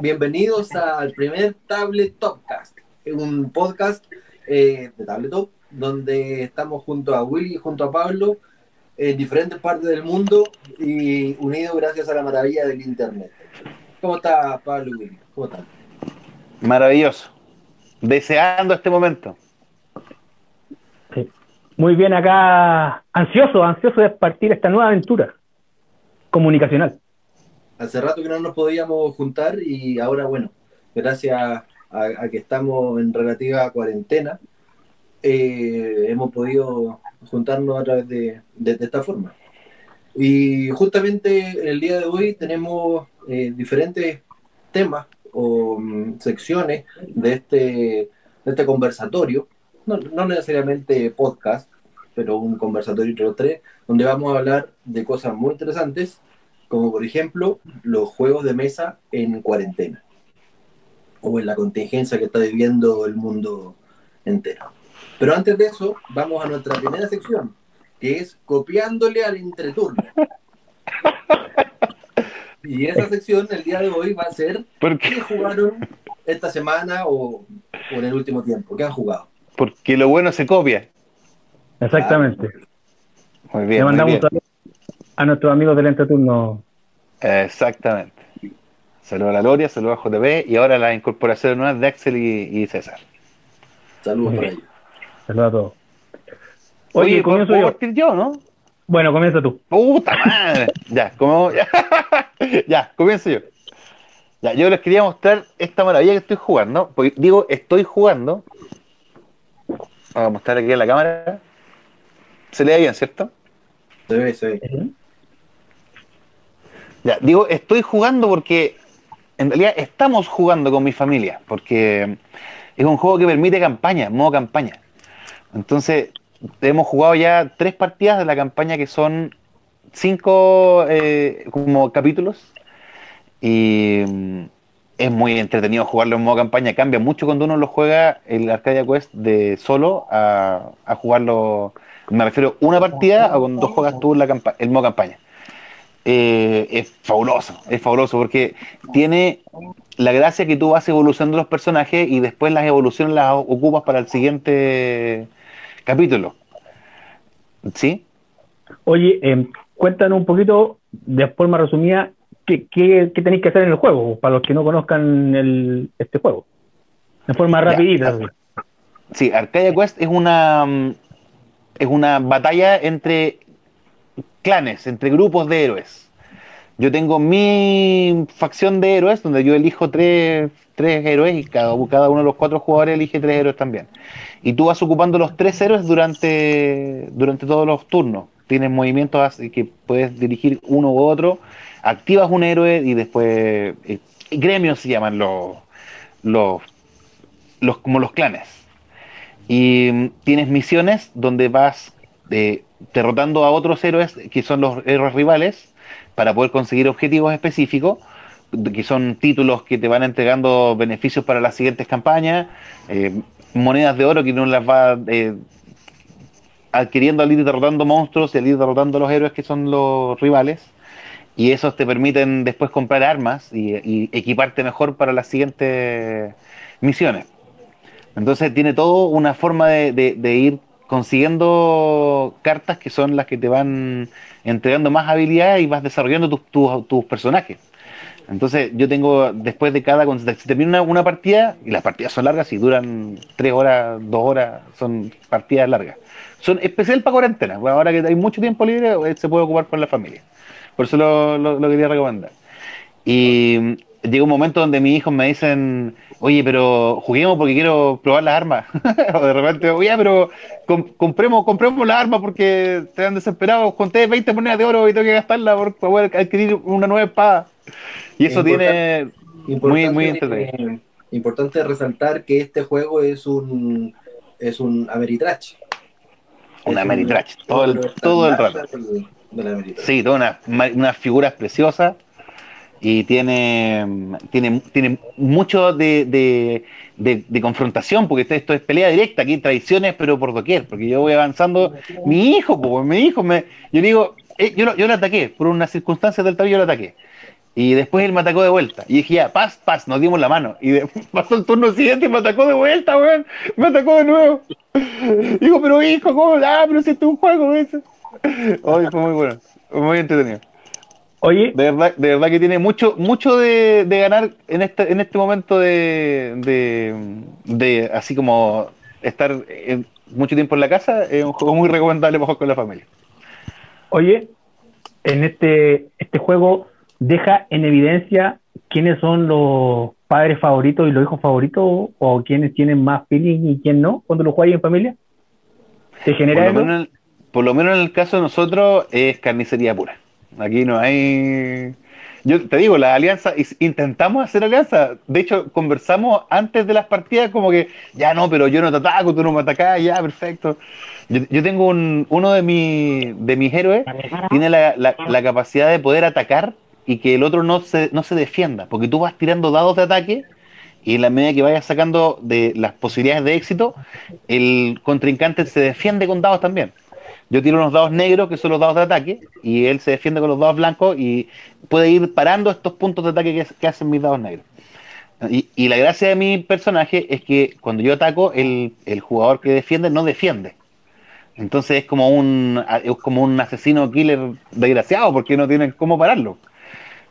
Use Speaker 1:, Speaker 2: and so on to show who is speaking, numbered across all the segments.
Speaker 1: bienvenidos al primer Tablet Topcast, un podcast eh, de Tabletop donde estamos junto a Willy y junto a Pablo en diferentes partes del mundo y unidos gracias a la maravilla del Internet. ¿Cómo está Pablo y Willy? ¿Cómo están?
Speaker 2: Maravilloso. Deseando este momento.
Speaker 3: Sí. Muy bien acá, ansioso, ansioso de partir esta nueva aventura comunicacional.
Speaker 1: Hace rato que no nos podíamos juntar y ahora, bueno, gracias a, que estamos en relativa cuarentena, eh, hemos podido juntarnos a través de, esta forma. Y justamente el día de hoy tenemos eh, diferentes temas o um, secciones de este, de este conversatorio, no, no, necesariamente podcast, pero un conversatorio entre los tres, donde vamos a hablar de cosas muy interesantes, como por ejemplo los juegos de mesa en cuarentena o en la contingencia que está viviendo el mundo entero. Pero antes de eso, vamos a nuestra primera sección, que es copiándole al entreturno. Y esa sección el día de hoy va a ser
Speaker 2: ¿Por
Speaker 1: qué jugaron esta semana o, o, en el último tiempo, qué han jugado.
Speaker 2: Porque lo bueno se copia.
Speaker 3: Exactamente.
Speaker 2: Ah, muy bien.
Speaker 3: Le mandamos
Speaker 2: muy bien.
Speaker 3: A nuestros amigos del entreturno.
Speaker 2: Exactamente. Saludos a la Loria, saludos a JB y ahora las incorporaciones nuevas de Axel y, y César.
Speaker 1: Saludos para ellos.
Speaker 3: Saludos a todos.
Speaker 2: Oye,
Speaker 3: Oye comienzo
Speaker 2: ¿puedo
Speaker 3: yo.
Speaker 2: partir yo, ¿no?
Speaker 3: Bueno, comienza tú.
Speaker 2: Puta madre. ya, como ya, ya, comienzo yo. Ya, yo les quería mostrar esta maravilla que estoy jugando. Porque digo, estoy jugando. Vamos a mostrar aquí en la cámara. Se le ve bien, ¿cierto?
Speaker 1: Se ve, se ve.
Speaker 2: Ya, digo, estoy jugando porque en realidad estamos jugando con mi familia, porque es un juego que permite campaña, modo campaña. Entonces, hemos jugado ya tres partidas de la campaña que son cinco eh, como capítulos y mm, es muy entretenido jugarlo en modo campaña. Cambia mucho cuando uno lo juega el Arcadia Quest de solo a, jugarlo, me refiero una partida a cuando juegas tú la el modo campaña. Eh, es fabuloso, es fabuloso porque tiene la gracia que tú vas evolucionando los personajes y después las evoluciones las ocupas para el siguiente capítulo. ¿Sí?
Speaker 3: Oye, eh, cuéntanos un poquito, de forma resumida, ¿qué, qué, qué tenéis que hacer en el juego, para los que no conozcan el, este juego. De forma rapidita.
Speaker 2: Ya. Sí, Arcadia Quest es una, es una batalla entre clanes, entre grupos de héroes. Yo tengo mi facción de héroes, donde yo elijo tres, tres héroes y cada, cada, uno de los cuatro jugadores elige tres héroes también. Y tú vas ocupando los tres héroes durante, durante todos los turnos. Tienes movimientos así que puedes dirigir uno u otro, activas un héroe y después... Eh, gremios se llaman los, los, los, como los clanes. Y mm, tienes misiones donde vas eh, derrotando a otros héroes que son los héroes rivales para poder conseguir objetivos específicos, que son títulos que te van entregando beneficios para las siguientes campañas, eh, monedas de oro que uno las va eh, adquiriendo al ir derrotando monstruos y al ir derrotando a los héroes que son los rivales. Y esos te permiten después comprar armas y, equiparte mejor para las siguientes misiones. Entonces tiene todo una forma de ir consiguiendo cartas que son las que te van entregando más habilidades y vas desarrollando tus, tus, personajes. Entonces yo tengo, después de cada, cuando se termina una, partida, y las partidas son largas, y duran tres horas, dos horas, son partidas largas. Son especial para cuarentena, ahora que hay mucho tiempo libre, se puede ocupar con la familia. Por eso lo, lo quería recomendar. Y llega un momento donde mis hijos me dicen, oye, pero juguemos porque quiero probar las armas. o de repente, oye, pero comp compremos, compremos las armas porque te han desesperado. Conté 20 monedas de oro y tengo que gastarla por poder adquirir una nueva espada. Y eso tiene muy, muy entretenido.
Speaker 1: Eh, importante resaltar que este juego es un es un Ameritrash.
Speaker 2: Un Ameritrash, todo el, todo el rato. Sí, todas unas una figuras preciosas y tiene, tiene, tiene mucho de, de, de, confrontación, porque esto es pelea directa, aquí hay tradiciones, pero por doquier, porque yo voy avanzando, mi hijo, pues, mi hijo, me, yo digo, eh, yo, lo, yo lo ataqué, por unas circunstancias del tablero yo lo ataqué, Y después él me atacó de vuelta. Y dije, ya, paz, paz, nos dimos la mano. Y pasó el turno siguiente y me atacó de vuelta, weón. Me atacó de nuevo. Digo, pero hijo, ¿cómo? Ah, pero si este es un juego, weón. Hoy fue muy bueno. Muy entretenido.
Speaker 3: Oye,
Speaker 2: De verdad, de verdad que tiene mucho, mucho de, de ganar en este, en este momento de, de, de así como estar eh, mucho tiempo en la casa, es un juego muy recomendable para jugar con la familia.
Speaker 3: Oye, en este, este juego deja en evidencia quiénes son los padres favoritos y los hijos favoritos o quiénes tienen más feeling y quién no cuando lo juegas en familia. ¿Te
Speaker 2: Por
Speaker 3: genera
Speaker 2: lo,
Speaker 3: eso?
Speaker 2: menos, en- por lo menos en el caso de nosotros es carnicería pura. Aquí no hay... Yo te digo, la alianza, is- intentamos hacer alianza. De hecho, conversamos antes de las partidas como que, ya no, pero yo no te ataco, tú no me atacás, ya, perfecto. Yo, yo tengo un, uno de, mi, de mis héroes, tiene la, la- la capacidad de poder atacar y que el otro no se, no se defienda, porque tú vas tirando dados de ataque y en la medida que vayas sacando de las posibilidades de éxito, el contrincante se defiende con dados también. Yo tiro unos dados negros, que son los dados de ataque, y él se defiende con los dados blancos y puede ir parando estos puntos de ataque que, hacen mis dados negros. Y, la gracia de mi personaje es que cuando yo ataco, el, jugador que defiende no defiende. Entonces es como un es como un asesino killer desgraciado porque no tienen cómo pararlo.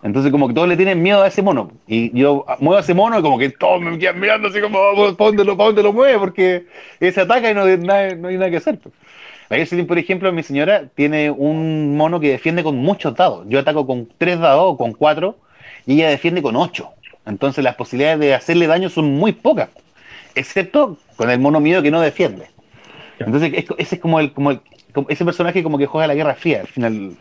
Speaker 2: Entonces como que todos le tienen miedo a ese mono. Y yo muevo a ese mono y como que todos me quedan mirando así como, ¿para dónde lo, para dónde lo mueve? Porque ese ataca y no, hay nada- no hay nada que hacer. Por ejemplo, mi señora tiene un mono que defiende con muchos dados. Yo ataco con tres dados o con cuatro y ella defiende con ocho. Entonces las posibilidades de hacerle daño son muy pocas. Excepto con el mono mío que no defiende. Entonces es- ese es como el, como el- como ese personaje como que juega la Guerra Fría al final.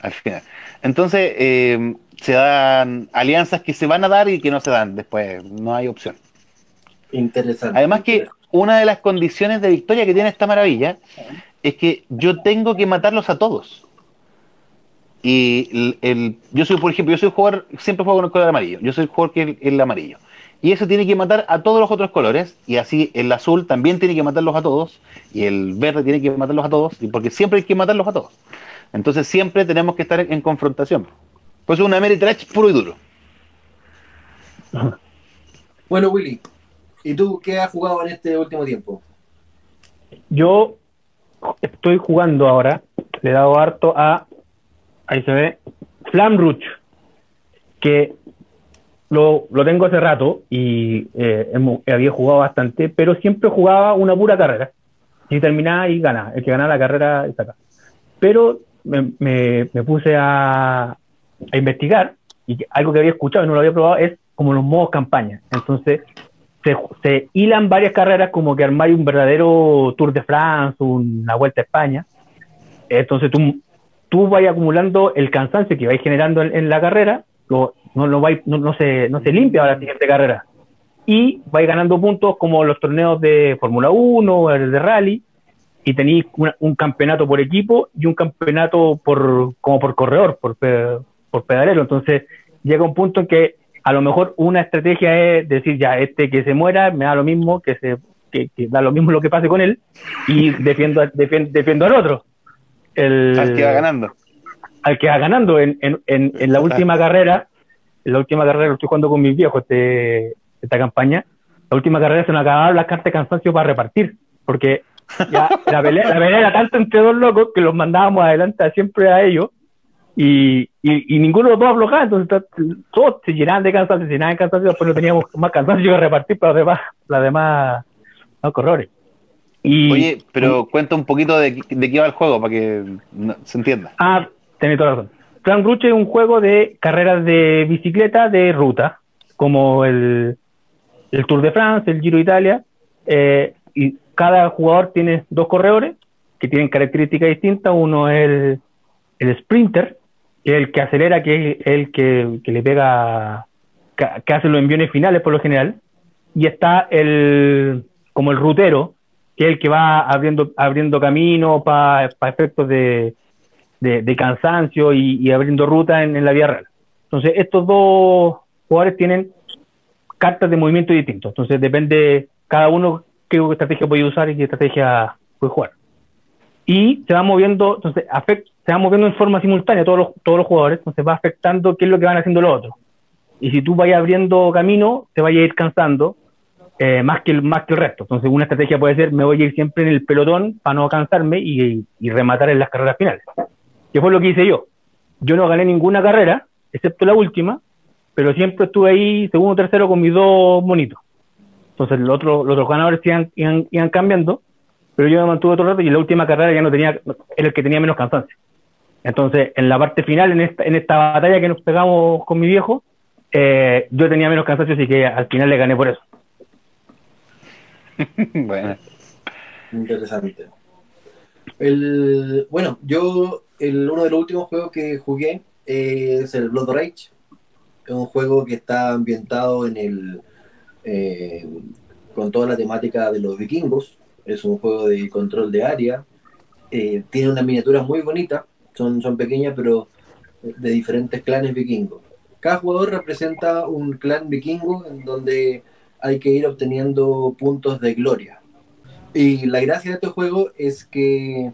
Speaker 2: Al final. Entonces eh, se dan alianzas que se van a dar y que no se dan después. No hay opción.
Speaker 1: Interesante.
Speaker 2: Además que una de las condiciones de victoria que tiene esta maravilla es que yo tengo que matarlos a todos. Y el, el- yo soy, por ejemplo, yo soy un jugador, siempre juego con el color amarillo. Yo soy el jugador que es el, el amarillo. Y eso tiene que matar a todos los otros colores. Y así el azul también tiene que matarlos a todos. Y el verde tiene que matarlos a todos. Y porque siempre hay que matarlos a todos. Entonces siempre tenemos que estar en, en confrontación. Pues es un Ameritrash puro y duro.
Speaker 1: Bueno, Willy, ¿y tú qué has jugado en este último tiempo?
Speaker 3: Yo estoy jugando ahora, le he dado harto a, ahí se ve, Flam que lo, lo tengo hace rato y eh, hemos- había jugado bastante, pero siempre jugaba una pura carrera. Y terminaba y ganaba. El que ganaba la carrera y saca. Pero me, me- me puse a, a investigar y algo que había escuchado y no lo había probado es como los modos campaña. Entonces, se, se hilan varias carreras como que armáis un verdadero Tour de France, una Vuelta a España. Entonces tú, tú vas acumulando el cansancio que vais generando en, en la carrera, lo- no, lo vais- no, no se, no se limpia a la siguiente carrera. Y vais ganando puntos como los torneos de Fórmula 1, el de Rally, y tenéis un campeonato por equipo y un campeonato por como por corredor, por, por pedalero. Entonces llega un punto en que a lo mejor una estrategia es decir, ya, este que se muera, me da lo mismo, que se que, que da lo mismo lo que pase con él, y defiendo, defiendo, defiendo al otro. El,
Speaker 2: Al que va ganando.
Speaker 3: al que va ganando en, en, en, en la última carrera, en la última carrera lo estoy jugando con mis viejos este, esta campaña, la última carrera se nos acabaron las cartas de cansancio para repartir, porque ya la pelea, la pelea era tanto entre dos locos que los mandábamos adelante siempre a ellos y, y, y ninguno de los dos aflojaba, entonces to- todos se llenaban de cansancio, se llenaban de cansancio, después no teníamos más cansancio que repartir para los demás, las demás no, corredores. Y,
Speaker 2: Oye, pero cuenta un poquito de, de qué va el juego para que no- se entienda.
Speaker 3: Ah, tenés toda la razón. Plan Ruche es un juego de carreras de bicicleta de ruta, como el, el Tour de France, el Giro de Italia, eh, y cada jugador tiene dos corredores que tienen características distintas. Uno es el, el sprinter, el que acelera, que es el que, que le pega, que, hace los enviones finales por lo general. Y está el como el rutero, que es el que va abriendo, abriendo camino para efectos de, de, cansancio y, abriendo ruta en, en la vía real. Entonces, estos dos jugadores tienen cartas de movimiento distintos. Entonces, depende cada uno qué estrategia puede usar y qué estrategia puede jugar. y se va moviendo, entonces se va moviendo en forma simultánea todos los, todos los jugadores, entonces va afectando qué es lo que van haciendo los otros. Y si tú vayas abriendo camino, te vayas a ir cansando eh, más, que el, más que el resto. Entonces una estrategia puede ser, me voy a ir siempre en el pelotón para no cansarme y, rematar en las carreras finales. Que fue lo que hice yo. Yo no gané ninguna carrera, excepto la última, pero siempre estuve ahí segundo o tercero con mis dos monitos. Entonces los otros, los otros ganadores iban, iban, cambiando pero yo me mantuve el rato y la última carrera ya no tenía, era el que tenía menos cansancio. Entonces, en la parte final, en esta, en esta batalla que nos pegamos con mi viejo, eh, yo tenía menos cansancio, así que al final le gané por eso.
Speaker 1: bueno. Interesante. El, bueno, yo, el, uno de los últimos juegos que jugué es el Blood Rage. Es un juego que está ambientado en el. Eh, con toda la temática de los vikingos es un juego de control de área, eh, tiene una miniatura muy bonita, son, son pequeñas pero de diferentes clanes vikingos. Cada jugador representa un clan vikingo en donde hay que ir obteniendo puntos de gloria. Y la gracia de este juego es que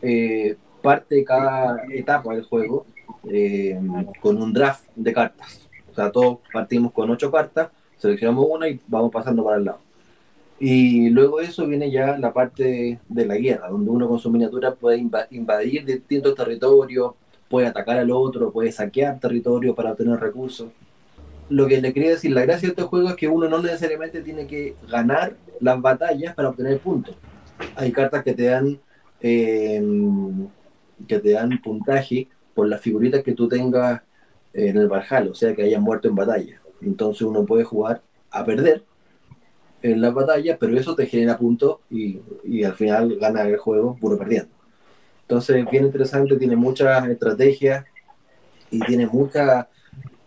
Speaker 1: eh, parte cada etapa del juego eh, con un draft de cartas. O sea, todos partimos con ocho cartas, seleccionamos una y vamos pasando para el lado. Y luego de eso viene ya la parte de, la guerra, donde uno con su miniatura puede invadir distintos territorios, puede atacar al otro, puede saquear territorio para obtener recursos. Lo que le quería decir, la gracia de este juego es que uno no necesariamente tiene que ganar las batallas para obtener puntos. Hay cartas que te dan eh, que te dan puntaje por las figuritas que tú tengas en el Valhalla, o sea que hayan muerto en batalla. Entonces uno puede jugar a perder en las batallas, pero eso te genera puntos y, y, al final gana el juego puro perdiendo. Entonces, bien interesante, tiene muchas estrategias y tiene mucha,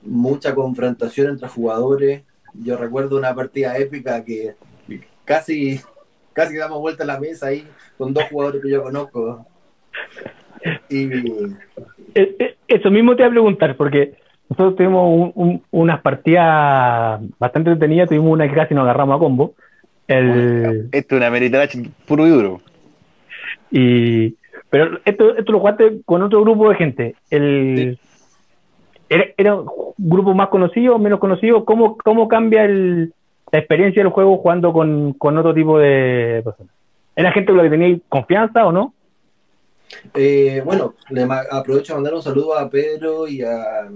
Speaker 1: mucha confrontación entre jugadores. Yo recuerdo una partida épica que casi, casi damos vuelta a la mesa ahí con dos jugadores que yo conozco.
Speaker 3: Y... Eh, eh, eso mismo te voy a preguntar, porque nosotros tuvimos unas partidas bastante entretenidas, tuvimos una que casi nos agarramos a combo.
Speaker 2: El... Esto es una meritarache puro y duro.
Speaker 3: Y, pero esto, esto lo jugaste con otro grupo de gente. El, ¿era, un grupo más conocido menos conocido? ¿Cómo, cómo cambia el, la experiencia del juego jugando con, con otro tipo de personas? ¿Era gente con la que tenía confianza o no?
Speaker 1: Eh, bueno, le aprovecho a mandar un saludo a Pedro y a,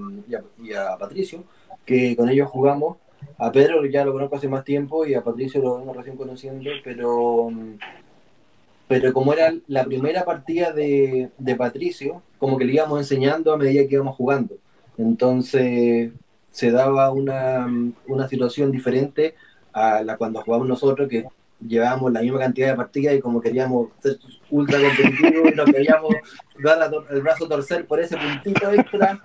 Speaker 1: Patricio, que con ellos jugamos. A Pedro ya lo conozco hace más tiempo y a Patricio lo vengo recién conociendo, pero, pero como era la primera partida de, Patricio, como que le íbamos enseñando a medida que íbamos jugando. Entonces se daba una, una situación diferente a la cuando jugamos nosotros, que llevábamos la misma cantidad de partidas y como queríamos ser ultra competitivos y nos queríamos dar el brazo torcer por ese puntito extra.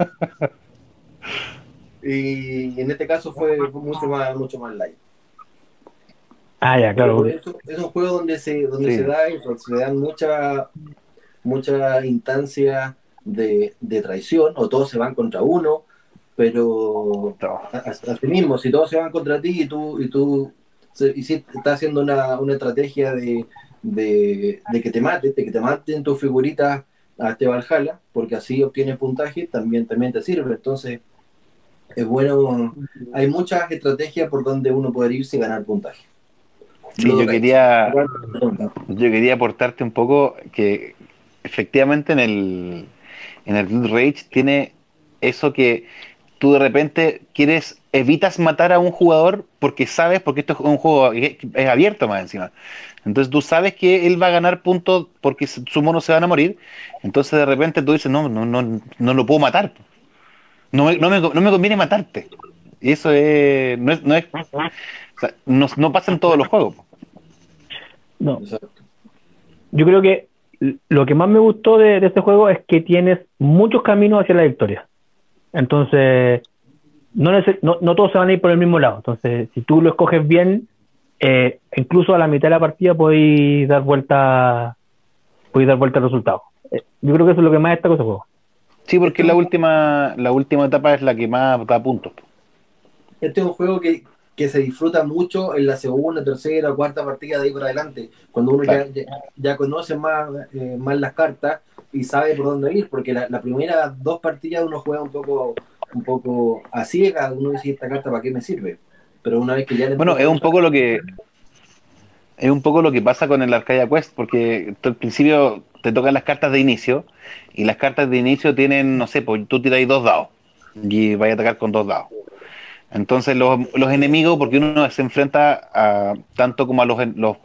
Speaker 1: Y en este caso fue, mucho más mucho más light.
Speaker 3: Ah, ya, claro.
Speaker 1: Es, un juego donde se, donde se da eso, se dan mucha mucha instancia de, de traición, o todos se van contra uno, pero así mismo, si todos se van contra ti y tú, y tú y si está haciendo una, una estrategia de, de, que te maten, de que te maten tus figuritas a este Valhalla, porque así obtienes puntaje, también, también te sirve. Entonces, es bueno, hay muchas estrategias por donde uno puede irse y ganar puntaje.
Speaker 2: Sí, yo quería, yo quería aportarte un poco que efectivamente en el, en el Rage tiene eso que tú de repente quieres, evitas matar a un jugador porque sabes, porque esto es un juego es, abierto más encima. Entonces tú sabes que él va a ganar puntos porque sus monos se van a morir. Entonces de repente tú dices, no, no, no, no lo puedo matar. No me, no me, no me conviene matarte. Y eso es, no es, no es, no, pasa en todos los juegos.
Speaker 3: No. Yo creo que lo que más me gustó de, de este juego es que tienes muchos caminos hacia la victoria. Entonces, no, no, no, todos se van a ir por el mismo lado. Entonces, si tú lo escoges bien, eh, incluso a la mitad de la partida podéis dar vuelta podéis dar vuelta al resultado. Eh, yo creo que eso es lo que más destaca ese juego.
Speaker 2: Sí, porque la última, la última etapa es la que más da puntos.
Speaker 1: Este es un juego que, que se disfruta mucho en la segunda, tercera, cuarta partida de ahí por adelante, cuando uno ya, ya, conoce más, eh, más las cartas y sabe por dónde ir, porque la, la primera dos partidas uno juega un poco un poco a ciegas, uno dice esta carta para qué me sirve, pero una vez que ya...
Speaker 2: Bueno, es un poco lo que... Es un poco lo que pasa con el Arcadia Quest, porque al principio te tocan las cartas de inicio, y las cartas de inicio tienen, no sé, pues tú tiráis dos dados, y vais a atacar con dos dados. Entonces los, los enemigos, porque uno se enfrenta a, tanto como a los, los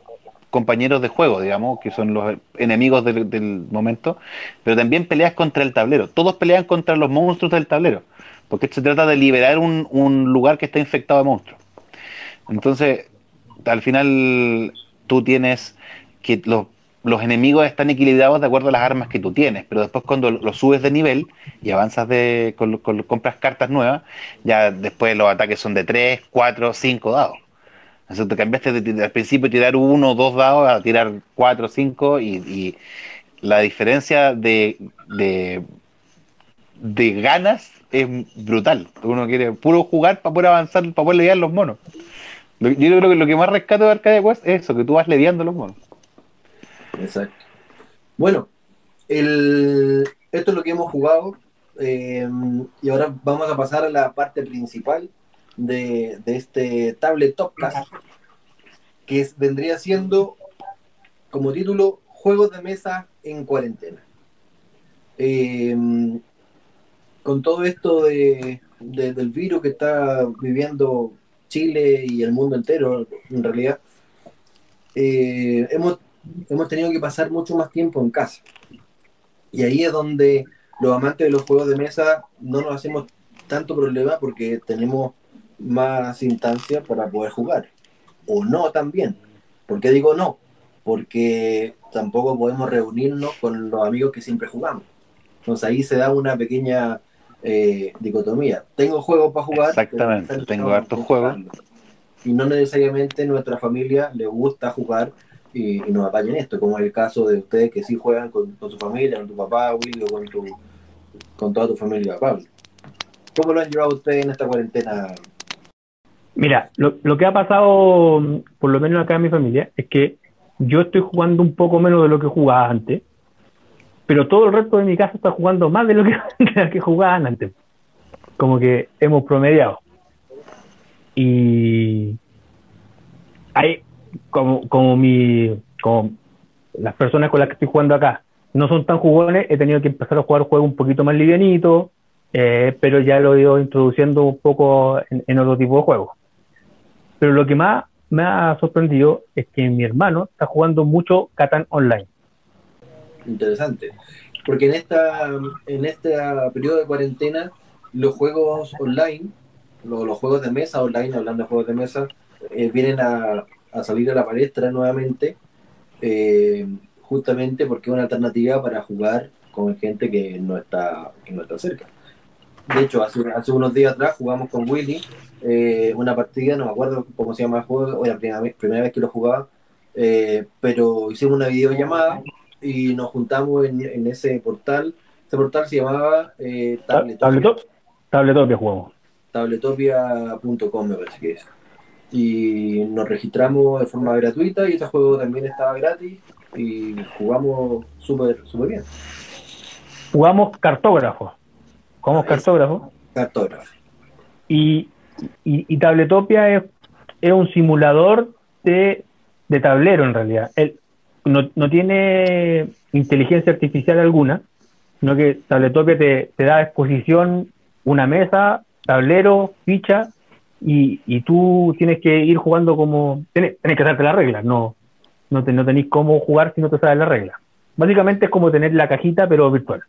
Speaker 2: compañeros de juego, digamos, que son los enemigos del, del, momento, pero también peleas contra el tablero. Todos pelean contra los monstruos del tablero porque se trata de liberar un, un lugar que está infectado de monstruos. Entonces, al final tú tienes que los, los, enemigos están equilibrados de acuerdo a las armas que tú tienes, pero después cuando lo subes de nivel y avanzas de con, con, compras cartas nuevas, ya después los ataques son de 3, 4, 5 dados. Entonces te cambiaste de, al principio tirar uno o dos dados a tirar 4, 5 y, y la diferencia de, de, de ganas es brutal. Uno quiere puro jugar para poder avanzar, para poder lidiar los monos. Yo creo que lo que más rescato de Arcadia Quest es eso, que tú vas lidiando los monos.
Speaker 1: Exacto. Bueno, el, esto es lo que hemos jugado. Eh, y ahora vamos a pasar a la parte principal de, de este tablet Topcast, que vendría siendo como título Juegos de mesa en cuarentena. Eh, con todo esto de, del virus que está viviendo Chile y el mundo entero, en realidad, eh, hemos, hemos tenido que pasar mucho más tiempo en casa. Y ahí es donde los amantes de los juegos de mesa no nos hacemos tanto problema porque tenemos más instancias para poder jugar. O no también. ¿Por qué digo no? Porque tampoco podemos reunirnos con los amigos que siempre jugamos. Entonces ahí se da una pequeña eh, dicotomía. Tengo juegos para jugar.
Speaker 2: Exactamente, tengo hartos juegos.
Speaker 1: Y no necesariamente nuestra familia le gusta jugar y, nos apañen esto, como es el caso de ustedes que sí juegan con, con su familia, con tu papá, Willy, o con, tu, con toda tu familia, Pablo. ¿Cómo lo han llevado ustedes en esta cuarentena?
Speaker 3: Mira, lo, lo que ha pasado, por lo menos acá en mi familia, es que yo estoy jugando un poco menos de lo que jugaba antes pero todo el resto de mi casa está jugando más de lo que, de que jugaban antes. Como que hemos promediado. Y hay como, como mi como las personas con las que estoy jugando acá no son tan jugones, he tenido que empezar a jugar juegos un poquito más livianitos, eh, pero ya lo he ido introduciendo un poco en, en, otro tipo de juegos. Pero lo que más me ha sorprendido es que mi hermano está jugando mucho Catán Online
Speaker 1: interesante. Porque en esta en este periodo de cuarentena, los juegos online, los, juegos de mesa online, hablando de juegos de mesa, eh, vienen a, a, salir a la palestra nuevamente, eh, justamente porque es una alternativa para jugar con gente que no está, que no está cerca. De hecho, hace, hace unos días atrás jugamos con Willy eh, una partida, no me acuerdo cómo se llama el juego, o la primera vez, primera vez que lo jugaba, eh, pero hicimos una videollamada y nos juntamos en, en ese portal. Ese portal se llamaba eh,
Speaker 3: Tabletopia. Tabletopia jugamos.
Speaker 1: Tabletopia.com me parece que es. Y nos registramos de forma gratuita y ese juego también estaba gratis y jugamos súper super bien.
Speaker 3: Jugamos cartógrafo. Jugamos cartógrafo.
Speaker 1: Cartógrafo.
Speaker 3: Y, y, y Tabletopia es, es, un simulador de, de tablero en realidad. El, no, no tiene inteligencia artificial alguna, sino que Tabletopia te, te da a exposición una mesa, tablero, ficha, y, y, tú tienes que ir jugando como... Tienes, que saberte las reglas, no, no, te, no tenéis cómo jugar si no te sabes las reglas. Básicamente es como tener la cajita, pero virtual.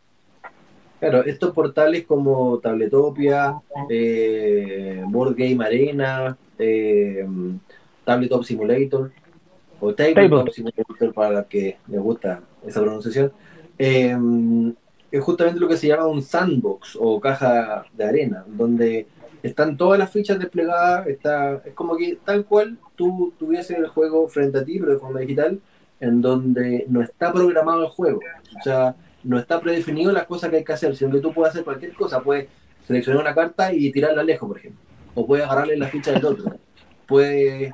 Speaker 1: Claro, estos portales como Tabletopia, eh, Board Game Arena, eh, Tabletop Simulator, o Tabletop Simulator para la que les gusta esa pronunciación, eh, es justamente lo que se llama un sandbox o caja de arena, donde están todas las fichas desplegadas, está, es como que tal cual tú tuvieses el juego frente a ti, pero de forma digital, en donde no está programado el juego, o sea, no está predefinido las cosas que hay que hacer, sino que tú puedes hacer cualquier cosa, puedes seleccionar una carta y tirarla lejos, por ejemplo, o puedes agarrarle la ficha del otro puedes,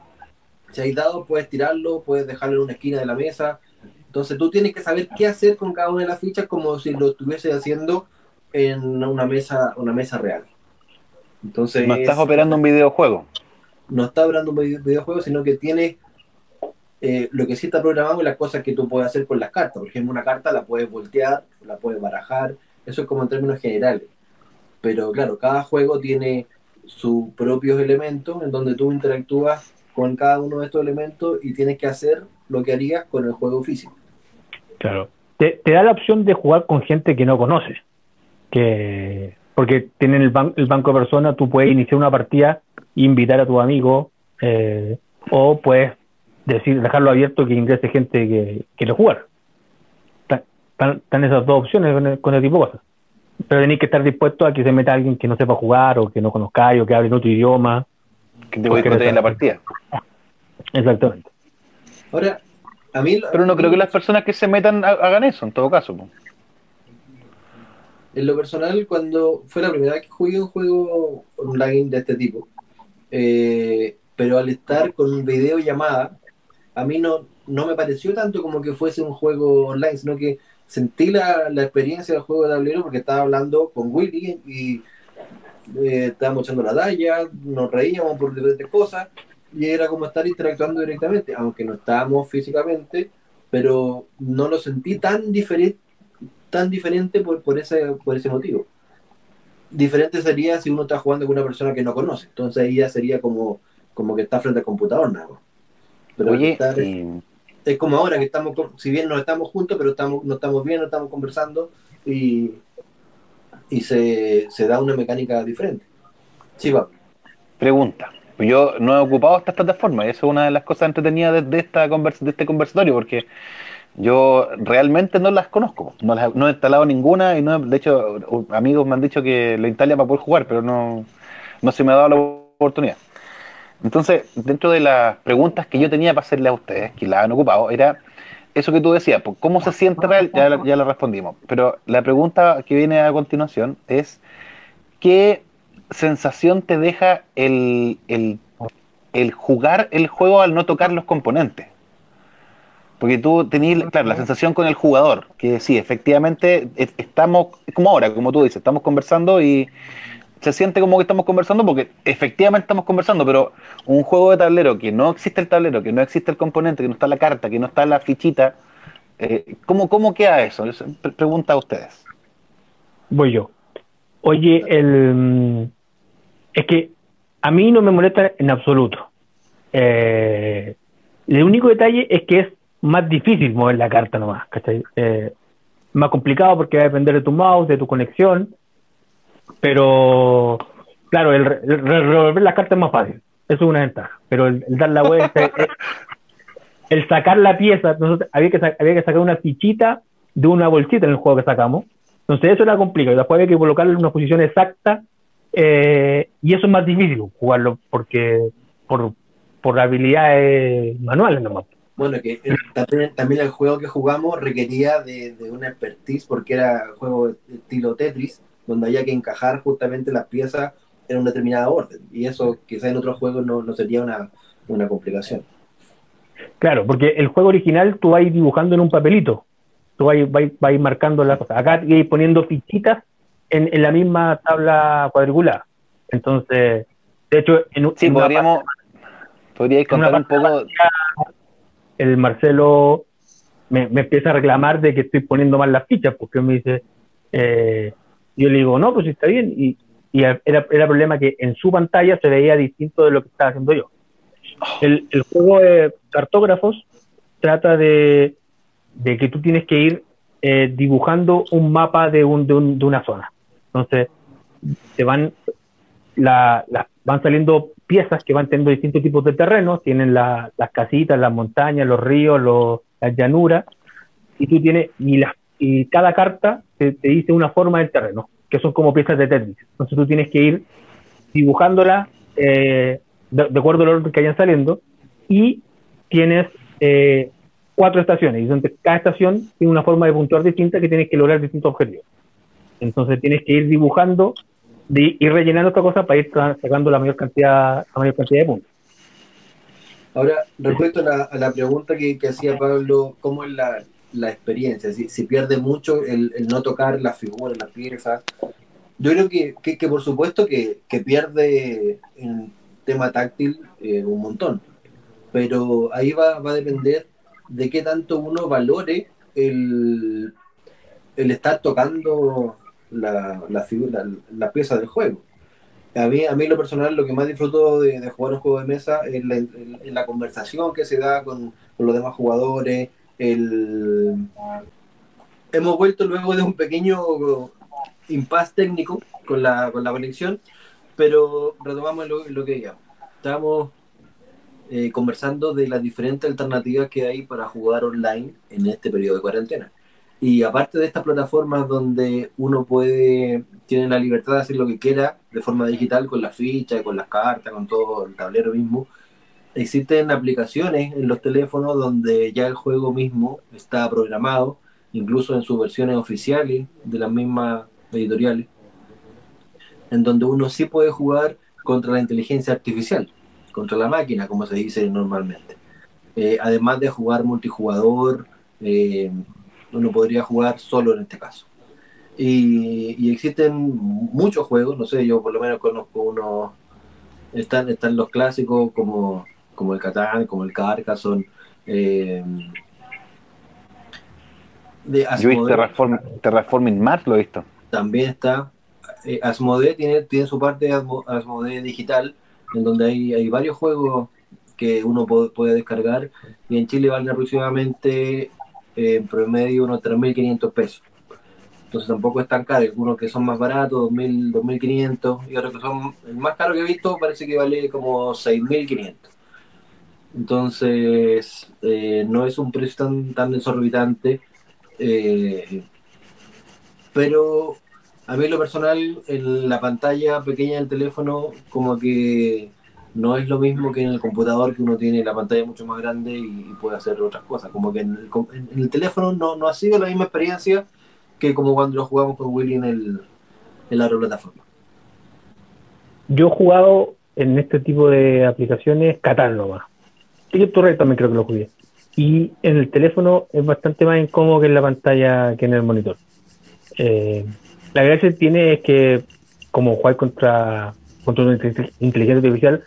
Speaker 1: si hay dados, puedes tirarlo, puedes dejarlo en una esquina de la mesa. Entonces tú tienes que saber qué hacer con cada una de las fichas como si lo estuviese haciendo en una mesa, una mesa real. Entonces,
Speaker 2: no estás operando un videojuego.
Speaker 1: No está operando un videojuego, sino que tiene eh, lo que sí está programado y las cosas que tú puedes hacer con las cartas. Por ejemplo, una carta la puedes voltear, la puedes barajar, eso es como en términos generales. Pero claro, cada juego tiene sus propios elementos en donde tú interactúas con cada uno de estos elementos y tienes que hacer lo que harías con el juego físico.
Speaker 3: Claro. Te, da la opción de jugar con gente que no conoces. Que, porque tienen el, banco de personas, tú puedes iniciar una partida e invitar a tu amigo, eh, o puedes decir, dejarlo abierto que ingrese gente que quiere jugar. Están, esas dos opciones con, con ese tipo de cosas pero tenéis que estar dispuesto a que se meta alguien que no sepa jugar o que no conozcáis o que hable en otro idioma.
Speaker 2: Que te voy a en la partida.
Speaker 3: Exactamente.
Speaker 1: Ahora, a mí.
Speaker 2: Pero no creo que las personas que se metan hagan eso, en todo caso.
Speaker 1: En lo personal, cuando fue la primera vez que jugué un juego online de este tipo, eh, pero al estar con videollamada, a mí no, no me pareció tanto como que fuese un juego online, sino que sentí la, la, experiencia del juego de tablero porque estaba hablando con Willy y eh, estábamos echando la talla, nos reíamos por diferentes cosas y era como estar interactuando directamente, aunque no estábamos físicamente, pero no lo sentí tan diferente tan diferente por, por, ese, por ese motivo. Diferente sería si uno está jugando con una persona que no conoce, entonces ahí ya sería como, como que está frente al computador, nada
Speaker 2: Pero Oye,
Speaker 1: es como ahora que estamos, si bien no estamos juntos, pero estamos, no estamos bien, no estamos conversando y, y se, da una mecánica diferente. Sí, va.
Speaker 2: Pregunta. Yo no he ocupado esta plataforma y eso es una de las cosas entretenidas de, esta de este conversatorio porque yo realmente no las conozco, no, las, no he instalado ninguna y no, de hecho amigos me han dicho que lo instale para poder jugar, pero no, no se me ha dado la oportunidad. Entonces, dentro de las preguntas que yo tenía para hacerle a ustedes, que la han ocupado, era eso que tú decías, pues, ¿cómo se siente real? Ya, ya lo respondimos. Pero la pregunta que viene a continuación es, ¿qué sensación te deja el, jugar el juego al no tocar los componentes? Porque tú tenías, claro, la sensación con el jugador, que sí, efectivamente estamos, como ahora, como tú dices, estamos conversando y se siente como que estamos conversando porque efectivamente estamos conversando, pero un juego de tablero que no existe el tablero, que no existe el componente, que no está la carta, que no está la fichita, eh, ¿cómo, ¿cómo queda eso? Pregunta a ustedes.
Speaker 3: Voy yo. Oye, el, es que a mí no me molesta en absoluto. Eh, el único detalle es que es más difícil mover la carta nomás, ¿cachai? Eh, más complicado porque va a depender de tu mouse, de tu conexión pero, claro, el, revolver las cartas es más fácil. Eso es una ventaja. Pero el, dar la vuelta, el, sacar la pieza, nosotros, había, que, había que sacar una fichita de una bolsita en el juego que sacamos. Entonces eso era complicado. Después había que colocarle en una posición exacta eh, y eso es más difícil jugarlo porque por, por habilidades manuales nomás.
Speaker 1: Bueno, que también, el juego que jugamos requería de, de una expertise porque era juego estilo Tetris donde haya que encajar justamente las piezas en un determinado orden. Y eso quizás en otros juegos no, sería una, complicación.
Speaker 3: Claro, porque el juego original tú vas dibujando en un papelito, tú vas, vas, marcando las cosas. Acá vas poniendo fichitas en, en, la misma tabla cuadriculada. Entonces, de hecho, en,
Speaker 2: sí, podríamos, podríais contar un poco.
Speaker 3: El Marcelo me, empieza a reclamar de que estoy poniendo mal las fichas, porque me dice, eh, yo le digo, no, pues está bien. Y, era, era problema que en su pantalla se veía distinto de lo que estaba haciendo yo. El, juego de cartógrafos trata de, que tú tienes que ir eh, dibujando un mapa de, un, de, un, de, una zona. Entonces, te van, la, van saliendo piezas que van teniendo distintos tipos de terrenos, tienen las casitas, las montañas, los ríos, los, las llanuras, y tú tienes, y y cada carta te, dice una forma del terreno, que son como piezas de Tetris. Entonces tú tienes que ir dibujándola eh, de, acuerdo al orden que vayan saliendo y tienes eh, cuatro estaciones y donde cada estación tiene una forma de puntuar distinta que tienes que lograr distintos objetivos. Entonces tienes que ir dibujando y rellenando esta cosa para ir sacando la mayor cantidad, la mayor cantidad de puntos.
Speaker 1: Ahora, respecto a la, a la pregunta que, que, hacía Pablo, ¿cómo es la, la experiencia? Si, si, pierde mucho el, el, no tocar las figuras, las piezas. Yo creo que, que, que por supuesto que, pierde en tema táctil eh, un montón, pero ahí va, va a depender de qué tanto uno valore el, el estar tocando la, la, figura, la, pieza del juego. A mí, a mí lo personal, lo que más disfruto de, jugar un juego de mesa es la, conversación que se da con, los demás jugadores. El... Hemos vuelto luego de un pequeño impasse técnico con la, con la conexión, pero retomamos lo, que digamos. Estábamos eh, conversando de las diferentes alternativas que hay para jugar online en este periodo de cuarentena. Y aparte de estas plataformas donde uno puede, tiene la libertad de hacer lo que quiera de forma digital con las fichas, con las cartas, con todo el tablero mismo, existen aplicaciones en los teléfonos donde ya el juego mismo está programado, incluso en sus versiones oficiales de las mismas editoriales, en donde uno sí puede jugar contra la inteligencia artificial, contra la máquina, como se dice normalmente. Eh, además de jugar multijugador, eh, uno podría jugar solo en este caso. Y, y, existen muchos juegos, no sé, yo por lo menos conozco unos, están, están los clásicos como, como el Catán, como el Carcassonne, eh,
Speaker 2: de Asmodee. Yo Terraform, Terraforming Mars, lo he visto.
Speaker 1: También está. Eh, Asmodee tiene, tiene su parte de Asmodee digital, en donde hay, hay varios juegos que uno puede, puede descargar, y en Chile valen aproximadamente eh, en promedio unos 3.500 pesos. Entonces tampoco es tan caro. Algunos que son más baratos, 2.000, 2.500, y otros que son, el más caro que he visto parece que vale como 6.500. Entonces, eh, no es un precio tan, tan desorbitante. Eh, pero a mí lo personal, en la pantalla pequeña del teléfono, como que no es lo mismo que en el computador que uno tiene la pantalla mucho más grande y, puede hacer otras cosas. Como que en el, en el teléfono no, no, ha sido la misma experiencia que como cuando lo jugamos con Willy en, el, en la plataforma.
Speaker 3: Yo he jugado en este tipo de aplicaciones Catán nomás. Ticket to también creo que lo jugué. Y en el teléfono es bastante más incómodo que en la pantalla que en el monitor. Eh, la gracia que tiene es que como jugar contra, contra una inteligencia artificial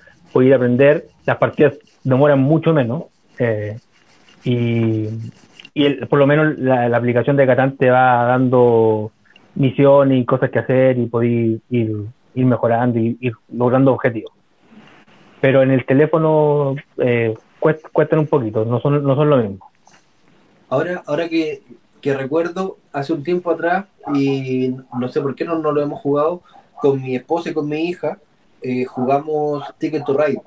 Speaker 3: a aprender, las partidas demoran mucho menos eh, y, y el, por lo menos la, la, aplicación de Catán te va dando misiones y cosas que hacer y poder ir, ir mejorando y ir logrando objetivos. Pero en el teléfono eh, cuestan, cuestan un poquito, no son, no son lo mismo.
Speaker 1: Ahora, ahora que, que recuerdo, hace un tiempo atrás, y no sé por qué no, no lo hemos jugado, con mi esposa y con mi hija, eh, jugamos Ticket to Ride.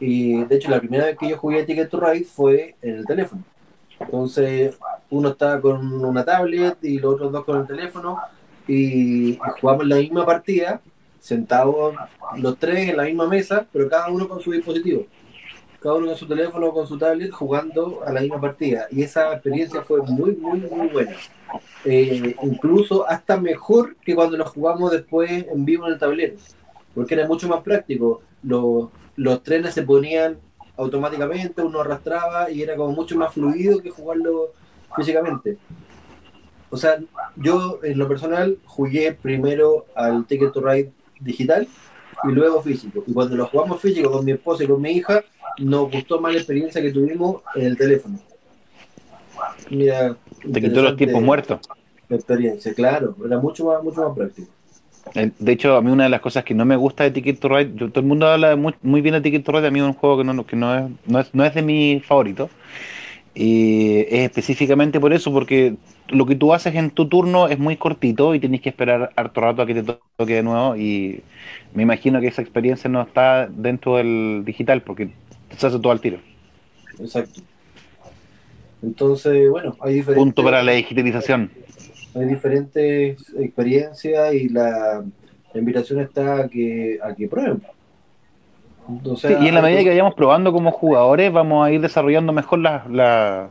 Speaker 1: Y de hecho, la primera vez que yo jugué Ticket to Ride fue en el teléfono. Entonces, uno estaba con una tablet y los otros dos con el teléfono y, jugamos la misma partida, sentados los tres en la misma mesa, pero cada uno con su dispositivo. Cada uno con su teléfono, con su tablet, jugando a la misma partida. Y esa experiencia fue muy, muy, muy buena. Eh, incluso hasta mejor que cuando nos jugamos después en vivo en el tablero porque era mucho más práctico. Los, los trenes se ponían automáticamente, uno arrastraba y era como mucho más fluido que jugarlo físicamente. O sea, yo en lo personal jugué primero al Ticket to Ride digital y luego físico. Y cuando lo jugamos físico con mi esposa y con mi hija, nos gustó más la experiencia que tuvimos en el teléfono.
Speaker 2: Mira, te quitó los tiempos muertos.
Speaker 1: La experiencia, claro, era mucho más, mucho más práctico.
Speaker 2: Eh, de hecho, a mí una de las cosas que no me gusta de Ticket to Ride, yo, todo el mundo habla muy, muy, bien de Ticket to Ride, a mí es un juego que no, que no, es, no, es, no es de mis favoritos. Y es específicamente por eso, porque lo que tú haces en tu turno es muy cortito y tienes que esperar harto rato a que te toque de nuevo. Y me imagino que esa experiencia no está dentro del digital, porque se hace todo al tiro.
Speaker 1: Exacto. Entonces, bueno, hay diferentes.
Speaker 2: Punto para la digitalización
Speaker 1: hay diferentes experiencias y la, invitación está a que, a que prueben.
Speaker 2: Entonces, y en la medida que vayamos probando como jugadores, vamos a ir desarrollando mejor las la,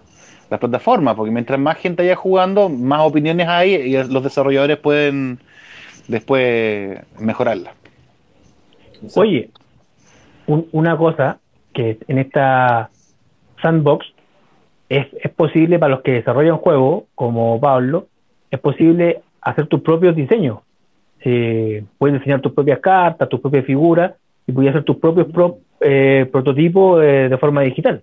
Speaker 2: la plataformas, porque mientras más gente haya jugando, más opiniones hay y los desarrolladores pueden después mejorarlas.
Speaker 3: Oye, una cosa, que en esta sandbox es, es posible para los que desarrollan juegos, como Pablo, es posible hacer tus propios diseños. Eh, puedes diseñar tus propias cartas, tus propias figuras y puedes hacer tus propios eh, prototipos eh, de forma digital.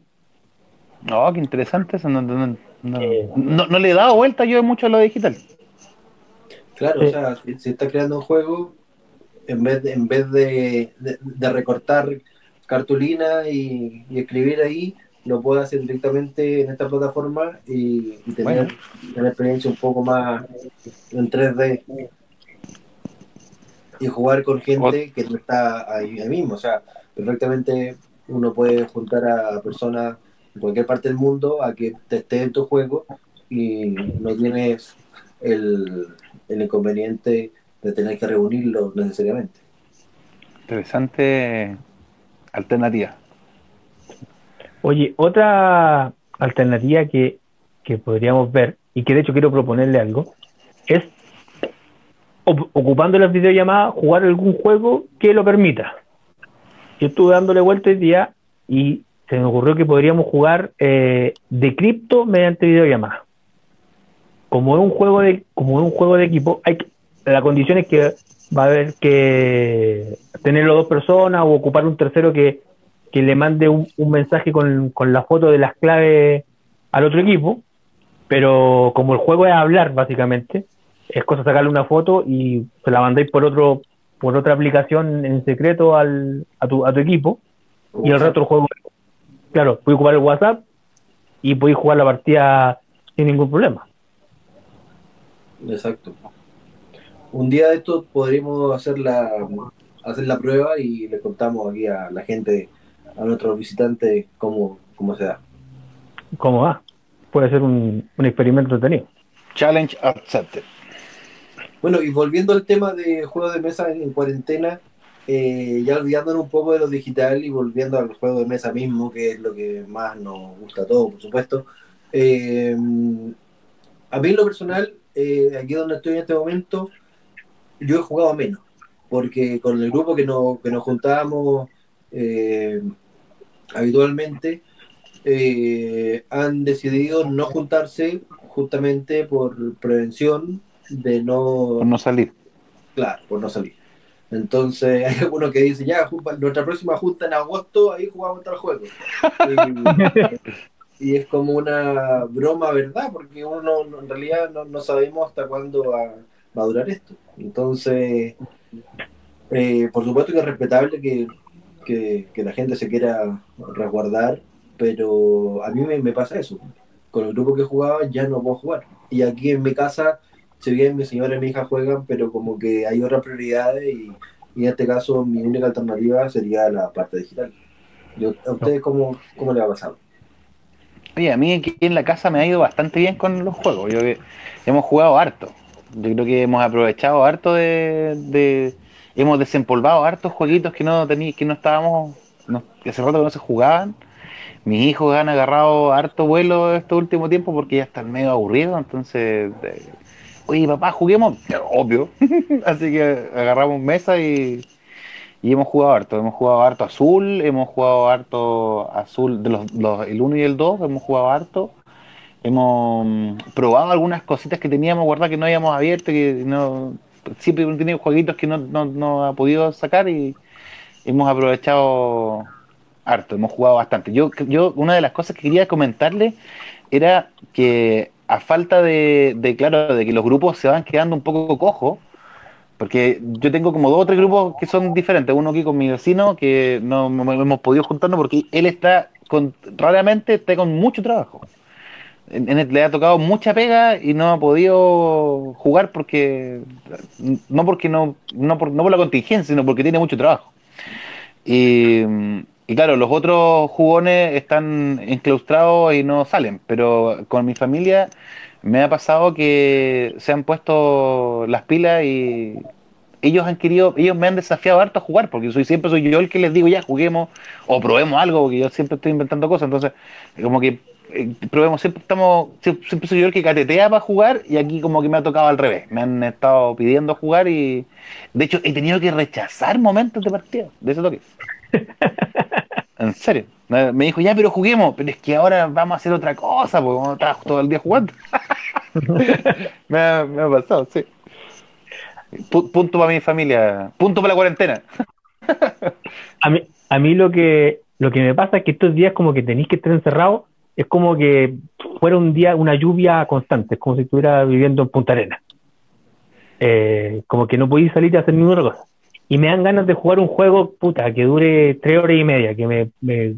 Speaker 2: No, qué interesante eso. No, no, le he dado vuelta yo mucho a lo digital.
Speaker 1: Claro, o sea, si, si estás creando un juego, en vez de, en vez de, recortar cartulina y, escribir ahí, lo puedo hacer directamente en esta plataforma y, tener una experiencia un poco más en 3D y jugar con gente que no está ahí, mismo. O sea, perfectamente uno puede juntar a personas en cualquier parte del mundo a que te esté en tu juego y no tienes el, el inconveniente de tener que reunirlos necesariamente.
Speaker 2: Interesante alternativa.
Speaker 3: Oye, otra alternativa que, que podríamos ver, y que de hecho quiero proponerle algo, es ocupando las videollamadas, jugar algún juego que lo permita. Yo estuve dándole vuelta el día y se me ocurrió que podríamos jugar eh, de cripto mediante videollamada. Como es un juego de, como es un juego de equipo, hay la condición es que va a haber que tenerlo dos personas o ocupar un tercero que, le mande un, mensaje con, con, la foto de las claves al otro equipo, pero como el juego es hablar básicamente, es cosa sacarle una foto y se la mandáis por otro por otra aplicación en secreto al, a, tu, a tu equipo y el resto del juego, claro, puedes ocupar el WhatsApp y podéis jugar la partida sin ningún problema.
Speaker 1: Exacto un día de esto podríamos hacer la, hacer la prueba y le contamos aquí a la gente, a nuestros visitantes, cómo, cómo se da.
Speaker 3: ¿Cómo va? Puede ser un, un experimento entretenido.
Speaker 2: Challenge accepted.
Speaker 1: Bueno, y volviendo al tema de juegos de mesa en, cuarentena, eh, ya olvidándonos un poco de lo digital y volviendo al juego de mesa mismo, que es lo que más nos gusta a todos, por supuesto. Eh, a mí en lo personal, eh, aquí donde estoy en este momento, yo he jugado menos, porque con el grupo que, no, que nos juntábamos eh, habitualmente, eh, han decidido no juntarse justamente por prevención de no...
Speaker 2: Por no salir.
Speaker 1: Claro, por no salir. Entonces hay algunos que dicen, ya, nuestra próxima junta en agosto, ahí jugamos tal juego. y, es como una broma, ¿verdad? Porque uno en realidad no, no sabemos hasta cuándo va, va a durar esto. Entonces, eh, por supuesto que es respetable que, la gente se quiera resguardar, pero a mí me, pasa eso. Con el grupo que jugaba ya no puedo jugar. Y aquí en mi casa, si bien mi señora y mi hija juegan, pero como que hay otras prioridades y, en este caso mi única alternativa sería la parte digital. ¿A ustedes cómo, cómo le ha pasado?
Speaker 2: Oye, a mí aquí en la casa me ha ido bastante bien con los juegos. Yo, hemos jugado harto. Yo creo que hemos aprovechado harto de, hemos desempolvado hartos jueguitos que no tení, que no estábamos, que hace rato que no se jugaban. Mis hijos han agarrado harto vuelo estos últimos tiempos porque ya están medio aburridos, entonces, oye papá, juguemos, obvio. Así que agarramos mesa y, y hemos jugado harto. Hemos jugado harto azul, hemos jugado harto azul de los, los el 1 y el 2, hemos jugado harto hemos mm, probado algunas cositas que teníamos guardadas que no habíamos abierto, que no siempre tenido jueguitos que no, no, ha podido sacar y hemos aprovechado harto, hemos jugado bastante. Yo, yo una de las cosas que quería comentarle era que a falta de, claro, de que los grupos se van quedando un poco cojos, porque yo tengo como dos o tres grupos que son diferentes. Uno aquí con mi vecino, que no, hemos podido juntarnos porque él está con, raramente está con mucho trabajo le ha tocado mucha pega y no ha podido jugar porque no porque no no por, no por la contingencia sino porque tiene mucho trabajo. Y, claro los otros jugones están enclaustrados y no salen pero con mi familia me ha pasado que se han puesto las pilas y ellos han querido, ellos me han desafiado harto a jugar, porque soy siempre soy yo el que les digo ya juguemos o probemos algo, porque yo siempre estoy inventando cosas, entonces como que eh, probemos, siempre estamos, siempre soy yo el que catetea para jugar y aquí como que me ha tocado al revés. Me han estado pidiendo jugar y de hecho he tenido que rechazar momentos de partida, de ese toque. En serio. Me dijo, ya, pero juguemos. Pero es que ahora vamos a hacer otra cosa, porque a estar todo el día jugando. me, ha, me, ha, pasado, sí. punto para mi familia. Punto para la cuarentena.
Speaker 3: a, mí, a mí lo que, lo que me pasa es que estos días como que tenéis que estar encerrado es como que fuera un día, una lluvia constante, es como si estuviera viviendo en Punta Arena. Eh, como que no podéis salir a hacer ninguna cosa. Y me dan ganas de jugar un juego, puta, que dure tres horas y media, que me, me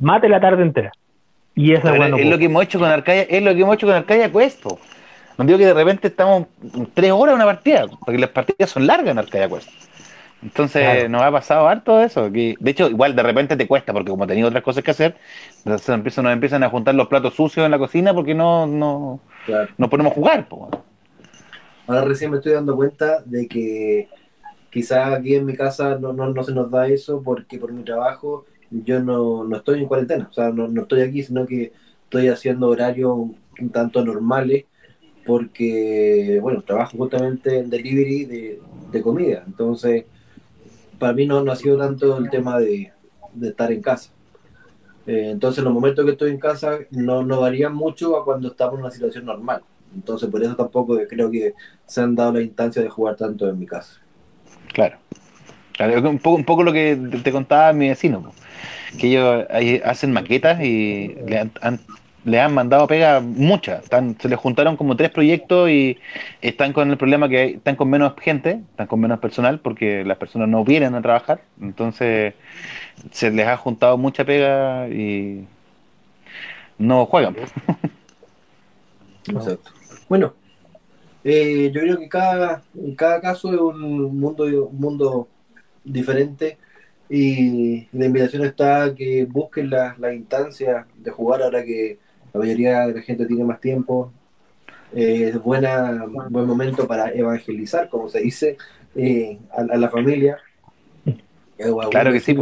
Speaker 3: mate la tarde entera. Y esa
Speaker 2: es, es lo que hemos hecho con Arcadia, es lo que hemos hecho con Arcadia Cuesto. No digo que de repente estamos tres horas en una partida, porque las partidas son largas en Arcadia Cuesto. Entonces nos ha pasado harto eso. Que, de hecho, igual de repente te cuesta, porque como tenía otras cosas que hacer, se empiezan, nos empiezan a juntar los platos sucios en la cocina porque no, no, no podemos jugar.
Speaker 1: Ahora recién me estoy dando cuenta de que quizás aquí en mi casa no, no, no, se nos da eso porque por mi trabajo yo no, no estoy en cuarentena. O sea, no, no estoy aquí, sino que estoy haciendo horarios un tanto normales porque, bueno, trabajo justamente en delivery de, de comida. Entonces para mí no, no ha sido tanto el tema de, estar en casa. Eh, entonces, los momentos que estoy en casa no, no varían mucho a cuando estamos en una situación normal. Entonces, por eso tampoco creo que se han dado la instancia de jugar tanto en mi casa.
Speaker 2: Claro. un, poco, un poco lo que te contaba mi vecino, que ellos hacen maquetas y le han, le han mandado pega muchas. se les juntaron como tres proyectos y están con el problema que están con menos gente, están con menos personal porque las personas no vienen a trabajar. Entonces se les ha juntado mucha pega y no juegan.
Speaker 1: Exacto. Bueno, eh, yo creo que cada, cada caso es un mundo, un mundo diferente y la invitación está a que busquen las la instancias de jugar ahora que la mayoría de la gente tiene más tiempo, eh, es buena, buen momento para evangelizar, como se dice, eh, a, la familia.
Speaker 2: claro que sí.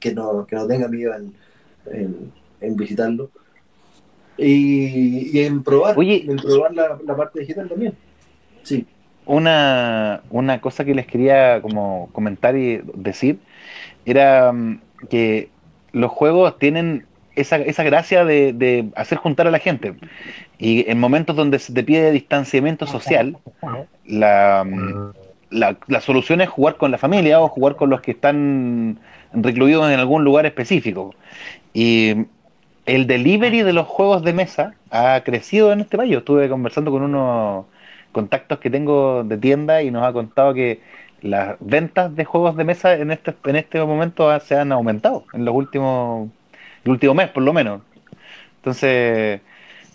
Speaker 1: Que, no, que no tenga miedo en, en, visitarlo. Y, en probar, en probar la, la, parte digital también. Sí.
Speaker 2: Una, una cosa que les quería como comentar y decir era mm, que los juegos tienen esa, esa gracia de, hacer juntar a la gente. Y en momentos donde se te pide distanciamiento social, la, la, solución es jugar con la familia o jugar con los que están recluidos en algún lugar específico. Y el delivery de los juegos de mesa ha crecido en este país. Estuve conversando con unos contactos que tengo de tienda y nos ha contado que las ventas de juegos de mesa en este, en este momento se han aumentado en los últimos el último mes por lo menos. Entonces,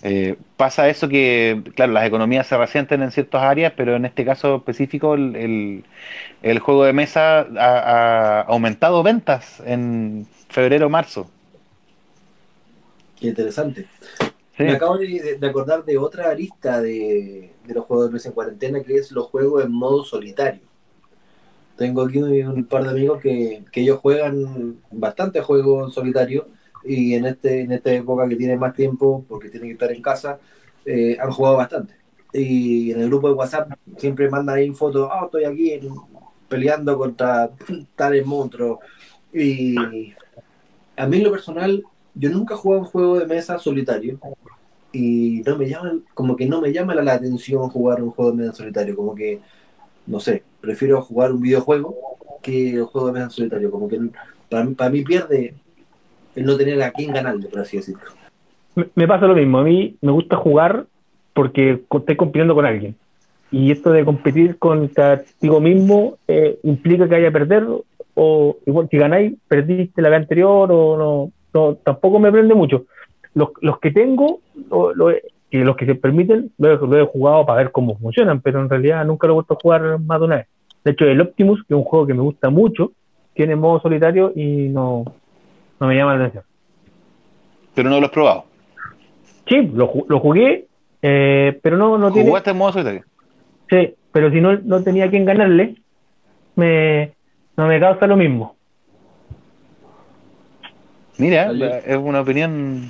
Speaker 2: eh, pasa eso que, claro, las economías se resienten en ciertas áreas, pero en este caso específico el, el, juego de mesa ha, aumentado ventas en febrero marzo.
Speaker 1: Qué interesante. Me acabo de, acordar de otra arista de, los juegos de mesa en cuarentena, que es los juegos en modo solitario. Tengo aquí un, par de amigos que, que ellos juegan bastante juegos solitarios y en, este, en esta época que tienen más tiempo, porque tienen que estar en casa, eh, han jugado bastante. Y en el grupo de WhatsApp siempre mandan ahí fotos, ah, estoy aquí peleando contra tales monstruos. Y a mí en lo personal, yo nunca he jugado un juego de mesa solitario y no me llama, como que no me llama la, atención jugar un juego de mesa solitario, como que, no sé, prefiero jugar un videojuego que el juego de mesa solitario, como que para, para mí pierde el no tener a quién ganarle, por así decirlo.
Speaker 3: Me, pasa lo mismo, a mí me gusta jugar porque estoy compitiendo con alguien. Y esto de competir contigo mismo eh, implica que haya que perder, o igual si ganáis, perdiste la vez anterior, o no, tampoco me prende mucho. Los, los que tengo, los que se permiten, lo, he jugado para ver cómo funcionan, pero en realidad nunca lo he vuelto a jugar más de una vez. De hecho, el Optimus, que es un juego que me gusta mucho, tiene modo solitario y no, no me llama la atención.
Speaker 2: Pero no lo has probado.
Speaker 3: Sí, lo, lo jugué, eh, pero no, no tiene.
Speaker 2: ¿Jugaste en modo solitario?
Speaker 3: Sí, pero si no, no tenía quien ganarle, me, no me causa lo mismo.
Speaker 2: Mira, es una opinión.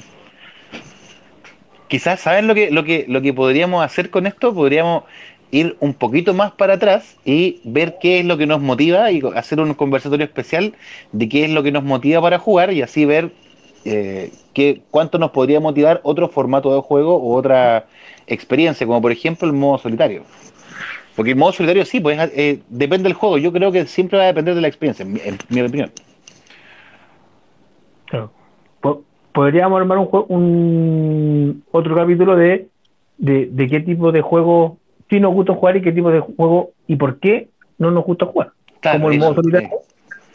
Speaker 2: Quizás, ¿saben lo que, lo que, lo que podríamos hacer con esto? Podríamos ir un poquito más para atrás y ver qué es lo que nos motiva y hacer un conversatorio especial de qué es lo que nos motiva para jugar y así ver eh, qué, cuánto nos podría motivar otro formato de juego u otra experiencia, como por ejemplo el modo solitario. Porque el modo solitario sí, pues eh, depende del juego. Yo creo que siempre va a depender de la experiencia, en mi, opinión.
Speaker 3: Claro. Po- Podríamos armar un, un otro capítulo de, de, de qué tipo de juego sí nos gusta jugar y qué tipo de juego y por qué no nos gusta jugar.
Speaker 2: Claro,
Speaker 3: Como el modo solitario.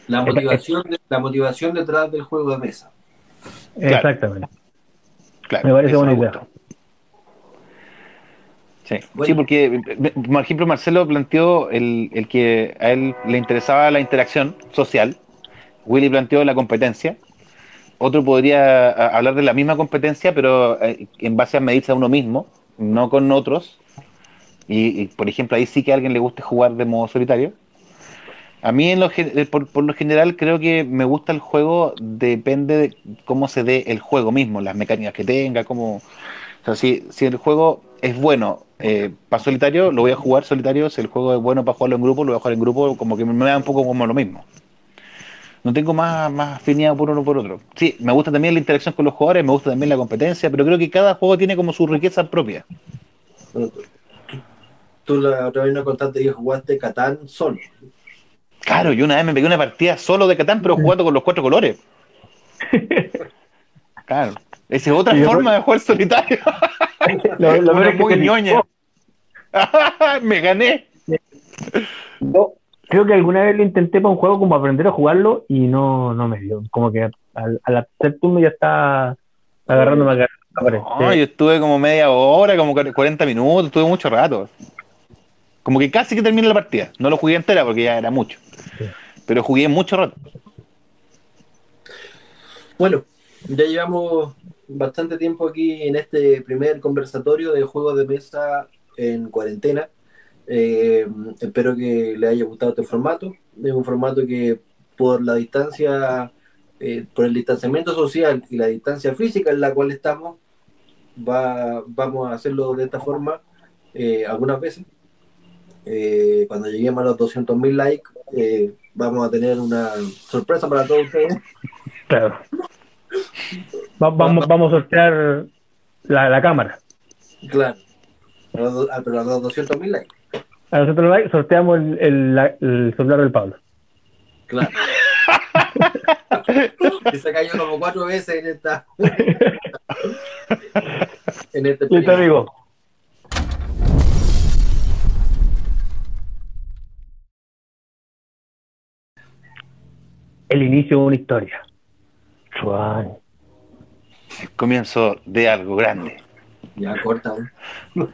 Speaker 1: La motivación, de- la motivación detrás del juego de mesa.
Speaker 3: Exactamente.
Speaker 2: claro,
Speaker 3: Me parece buena
Speaker 2: me
Speaker 3: idea.
Speaker 2: Sí,
Speaker 1: Bueno.
Speaker 2: sí, porque, por ejemplo, Marcelo planteó el, el que a él le interesaba la interacción social, Willy planteó la competencia, otro podría hablar de la misma competencia, pero eh, en base a medirse a uno mismo, no con otros, y, por ejemplo, ahí sí que a alguien le guste jugar de modo solitario. A mí, en lo, eh, por, por lo general, creo que me gusta el juego, depende de cómo se dé el juego mismo, las mecánicas que tenga, cómo... O sea, si, si el juego es bueno eh, para solitario, lo voy a jugar solitario. Si el juego es bueno para jugarlo en grupo, lo voy a jugar en grupo. Como que me da un poco como lo mismo. No tengo más, más afinidad por uno por otro. Sí, me gusta también la interacción con los jugadores, me gusta también la competencia, pero creo que cada juego tiene como su riqueza propia.
Speaker 1: Tú- la otra vez nos contaste que jugaste Catán solo.
Speaker 2: Claro, yo una vez me pegué una partida solo de Catán, pero jugando con los cuatro colores. Claro. Esa es otra forma de jugar solitario.
Speaker 3: Lo, lo
Speaker 2: Una
Speaker 3: que
Speaker 2: ñoña. me gané.
Speaker 3: Yo creo que alguna vez lo intenté para un juego como aprender a jugarlo y no, no me dio. Como que al, al tercer turno ya está agarrándome a
Speaker 2: No, yo estuve como media hora, como 40 minutos, estuve mucho rato. Como que casi que terminé la partida. No lo jugué entera porque ya era mucho. Pero jugué mucho rato.
Speaker 1: Bueno, ya llevamos bastante tiempo aquí en este primer conversatorio de juegos de mesa en cuarentena. Eh, espero que les haya gustado este formato. Es un formato que por la distancia, eh, por el distanciamiento social y la distancia física en la cual estamos, va, vamos a hacerlo de esta forma eh, algunas veces. Eh, cuando lleguemos a los 200.000 likes, eh, vamos a tener una sorpresa para todos ustedes.
Speaker 3: Claro. Va- vamos, vamos a sortear la, la cámara.
Speaker 1: Claro. A los ah, pero a los 200.000 likes.
Speaker 3: A nosotros like, sorteamos el, el, el celular del Pablo.
Speaker 1: Claro. y se cayó como cuatro veces en esta. en este
Speaker 3: Listo, amigo. El inicio de una historia. Chuan.
Speaker 2: Comienzo de algo grande.
Speaker 1: Ya corta. ¿eh?